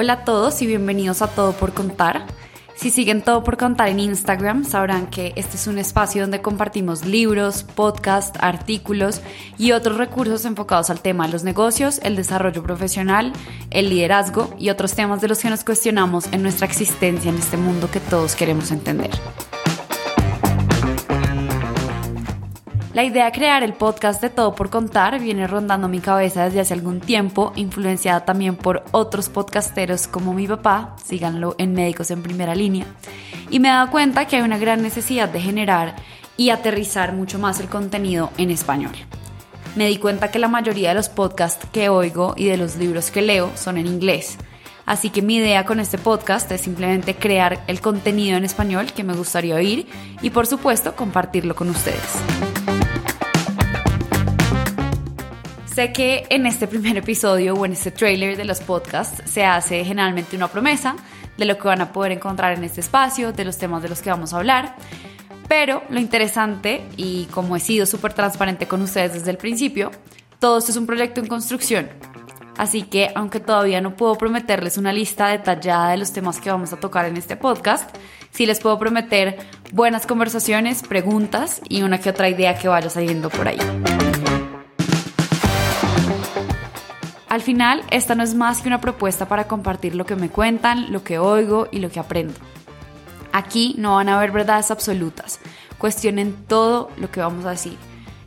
Hola a todos y bienvenidos a Todo por Contar. Si siguen Todo por Contar en Instagram, sabrán que este es un espacio donde compartimos libros, podcasts, artículos y otros recursos enfocados al tema de los negocios, el desarrollo profesional, el liderazgo y otros temas de los que nos cuestionamos en nuestra existencia en este mundo que todos queremos entender. La idea de crear el podcast de Todo por Contar viene rondando mi cabeza desde hace algún tiempo, influenciada también por otros podcasteros como mi papá, síganlo en Médicos en Primera Línea, y me he dado cuenta que hay una gran necesidad de generar y aterrizar mucho más el contenido en español. Me di cuenta que la mayoría de los podcasts que oigo y de los libros que leo son en inglés. Así que mi idea con este podcast es simplemente crear el contenido en español que me gustaría oír y por supuesto compartirlo con ustedes. Sé que en este primer episodio o en este trailer de los podcasts se hace generalmente una promesa de lo que van a poder encontrar en este espacio, de los temas de los que vamos a hablar. Pero lo interesante, y como he sido súper transparente con ustedes desde el principio, todo esto es un proyecto en construcción. Así que, aunque todavía no puedo prometerles una lista detallada de los temas que vamos a tocar en este podcast, sí les puedo prometer buenas conversaciones, preguntas y una que otra idea que vaya saliendo por ahí. Al final, esta no es más que una propuesta para compartir lo que me cuentan, lo que oigo y lo que aprendo. Aquí no van a haber verdades absolutas. Cuestionen todo lo que vamos a decir.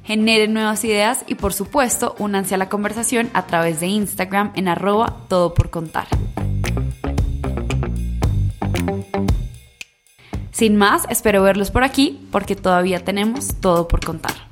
Generen nuevas ideas y por supuesto únanse a la conversación a través de Instagram en arroba todo por contar. Sin más, espero verlos por aquí porque todavía tenemos todo por contar.